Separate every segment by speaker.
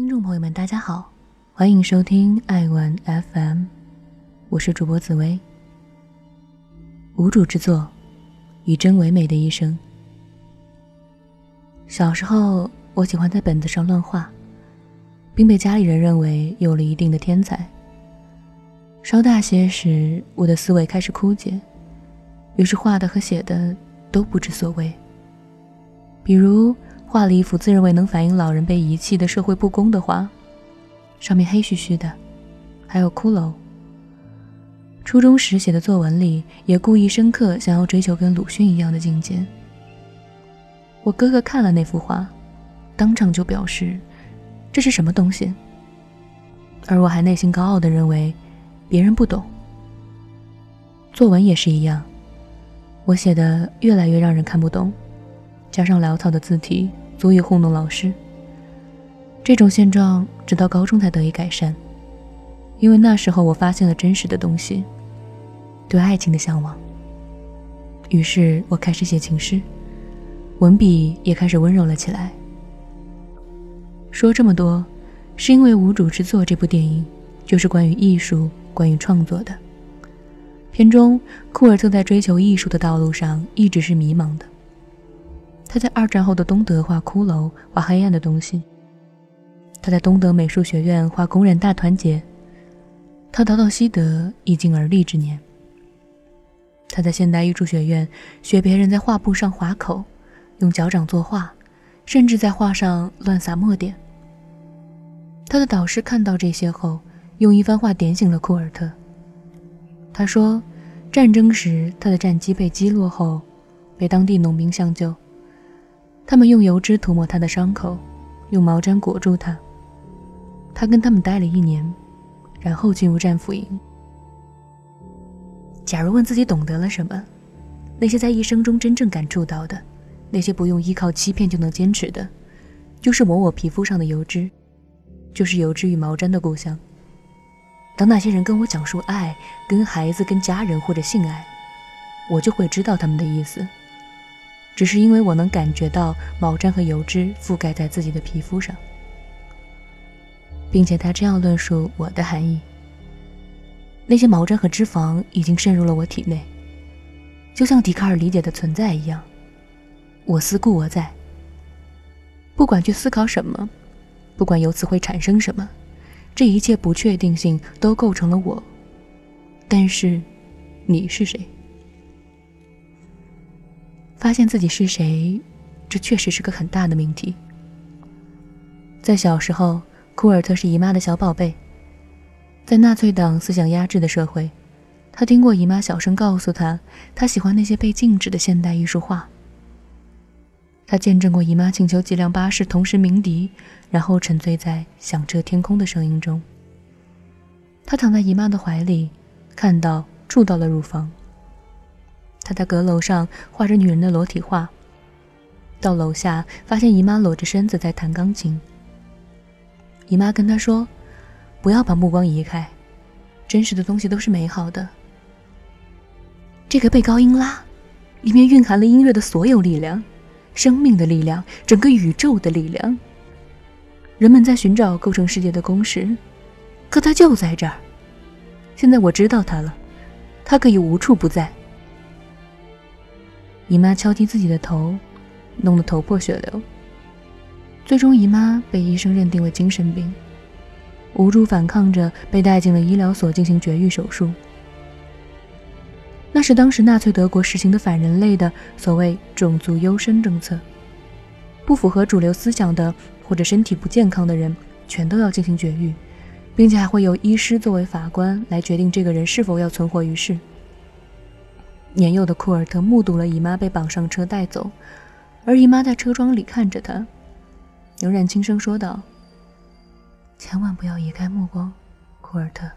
Speaker 1: 听众朋友们，大家好，欢迎收听爱玩 FM，我是主播紫薇。无主之作，以真为美的一生。小时候，我喜欢在本子上乱画，并被家里人认为有了一定的天才。稍大些时，我的思维开始枯竭，于是画的和写的都不知所谓。比如。画了一幅自认为能反映老人被遗弃的社会不公的画，上面黑黢黢的，还有骷髅。初中时写的作文里也故意深刻，想要追求跟鲁迅一样的境界。我哥哥看了那幅画，当场就表示这是什么东西，而我还内心高傲的认为别人不懂。作文也是一样，我写的越来越让人看不懂，加上潦草的字体。足以糊弄老师。这种现状直到高中才得以改善，因为那时候我发现了真实的东西，对爱情的向往。于是我开始写情诗，文笔也开始温柔了起来。说这么多，是因为《无主之作》这部电影就是关于艺术、关于创作的。片中，库尔特在追求艺术的道路上一直是迷茫的。他在二战后的东德画骷髅，画黑暗的东西。他在东德美术学院画工人大团结。他逃到西德已经而立之年。他在现代艺术学院学别人在画布上划口，用脚掌作画，甚至在画上乱撒墨点。他的导师看到这些后，用一番话点醒了库尔特。他说，战争时他的战机被击落后，被当地农民相救。他们用油脂涂抹他的伤口，用毛毡裹住他。他跟他们待了一年，然后进入战俘营。假如问自己懂得了什么，那些在一生中真正感触到的，那些不用依靠欺骗就能坚持的，就是抹我皮肤上的油脂，就是油脂与毛毡的故乡。当那些人跟我讲述爱、跟孩子、跟家人或者性爱，我就会知道他们的意思。只是因为我能感觉到毛毡和油脂覆盖在自己的皮肤上，并且他这样论述我的含义：那些毛毡和脂肪已经渗入了我体内，就像笛卡尔理解的存在一样。我思故我在，不管去思考什么，不管由此会产生什么，这一切不确定性都构成了我。但是，你是谁？发现自己是谁，这确实是个很大的命题。在小时候，库尔特是姨妈的小宝贝。在纳粹党思想压制的社会，他听过姨妈小声告诉他，他喜欢那些被禁止的现代艺术画。他见证过姨妈请求几辆巴士同时鸣笛，然后沉醉在响彻天空的声音中。他躺在姨妈的怀里，看到、触到了乳房。他在阁楼上画着女人的裸体画，到楼下发现姨妈裸着身子在弹钢琴。姨妈跟他说：“不要把目光移开，真实的东西都是美好的。”这个贝高音拉，里面蕴含了音乐的所有力量，生命的力量，整个宇宙的力量。人们在寻找构成世界的公式，可它就在这儿。现在我知道它了，它可以无处不在。姨妈敲击自己的头，弄得头破血流。最终，姨妈被医生认定为精神病，无助反抗着，被带进了医疗所进行绝育手术。那是当时纳粹德国实行的反人类的所谓种族优生政策，不符合主流思想的或者身体不健康的人，全都要进行绝育，并且还会由医师作为法官来决定这个人是否要存活于世。年幼的库尔特目睹了姨妈被绑上车带走，而姨妈在车窗里看着他，仍然轻声说道：“千万不要移开目光，库尔特，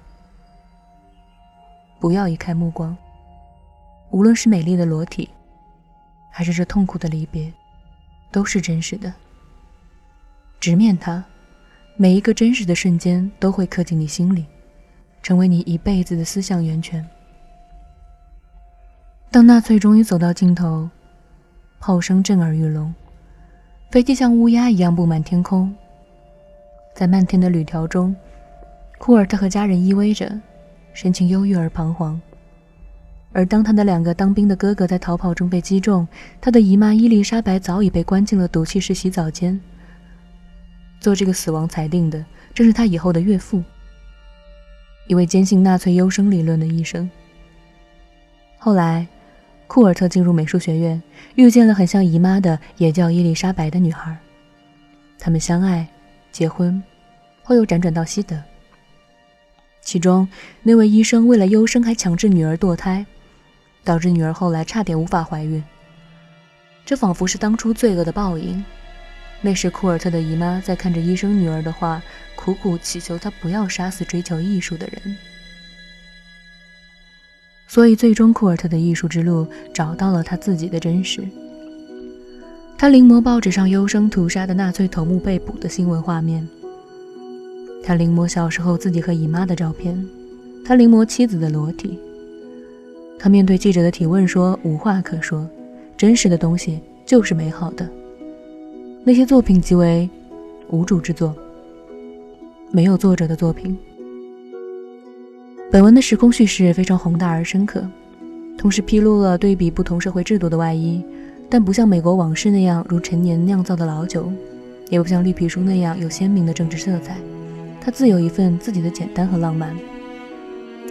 Speaker 1: 不要移开目光。无论是美丽的裸体，还是这痛苦的离别，都是真实的。直面它，每一个真实的瞬间都会刻进你心里，成为你一辈子的思想源泉。”当纳粹终于走到尽头，炮声震耳欲聋，飞机像乌鸦一样布满天空。在漫天的铝条中，库尔特和家人依偎着，神情忧郁而彷徨。而当他的两个当兵的哥哥在逃跑中被击中，他的姨妈伊丽莎白早已被关进了毒气室洗澡间。做这个死亡裁定的正是他以后的岳父，一位坚信纳粹优生理论的医生。后来，库尔特进入美术学院，遇见了很像姨妈的，也叫伊丽莎白的女孩。他们相爱，结婚，后又辗转到西德。其中那位医生为了优生，还强制女儿堕胎。导致女儿后来差点无法怀孕，这仿佛是当初罪恶的报应。那时库尔特的姨妈在看着医生女儿的话，苦苦祈求他不要杀死追求艺术的人。所以最终库尔特的艺术之路找到了他自己的真实。他临摹报纸上优生屠杀的纳粹头目被捕的新闻画面，他临摹小时候自己和姨妈的照片，他临摹妻子的裸体。他面对记者的提问说：“无话可说，真实的东西就是美好的。那些作品即为无主之作，没有作者的作品。”本文的时空叙事非常宏大而深刻，同时披露了对比不同社会制度的外衣，但不像美国往事那样如陈年酿造的老酒，也不像绿皮书那样有鲜明的政治色彩。它自有一份自己的简单和浪漫。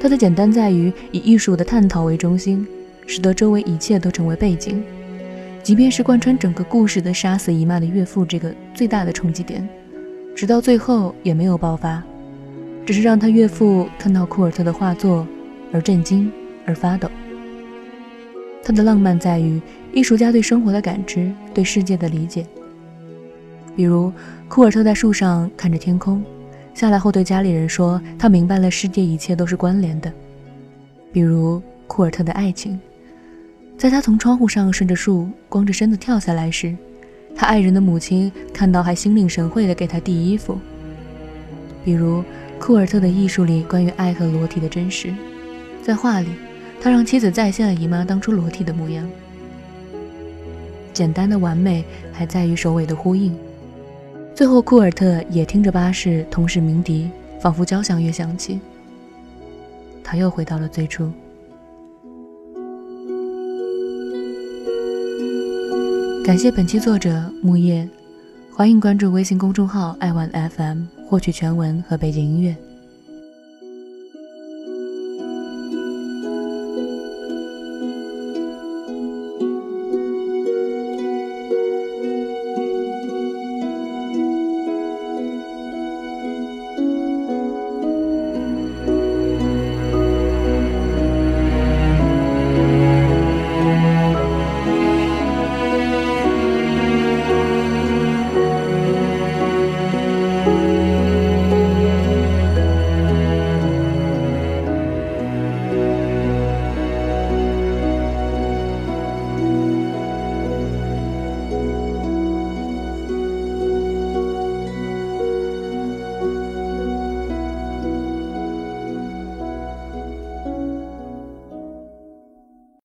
Speaker 1: 它的简单在于以艺术的探讨为中心，使得周围一切都成为背景，即便是贯穿整个故事的杀死姨妈的岳父这个最大的冲击点，直到最后也没有爆发，只是让他岳父看到库尔特的画作而震惊而发抖。他的浪漫在于艺术家对生活的感知，对世界的理解。比如库尔特在树上看着天空。下来后对家里人说，他明白了世界一切都是关联的，比如库尔特的爱情。在他从窗户上顺着树光着身子跳下来时，他爱人的母亲看到还心领神会地给他递衣服。比如库尔特的艺术里关于爱和裸体的真实，在画里，他让妻子再现了姨妈当初裸体的模样。简单的完美还在于首尾的呼应。最后，库尔特也听着巴士同时鸣笛，仿佛交响乐响起。他又回到了最初。感谢本期作者木叶，欢迎关注微信公众号“爱玩 FM” 获取全文和背景音乐。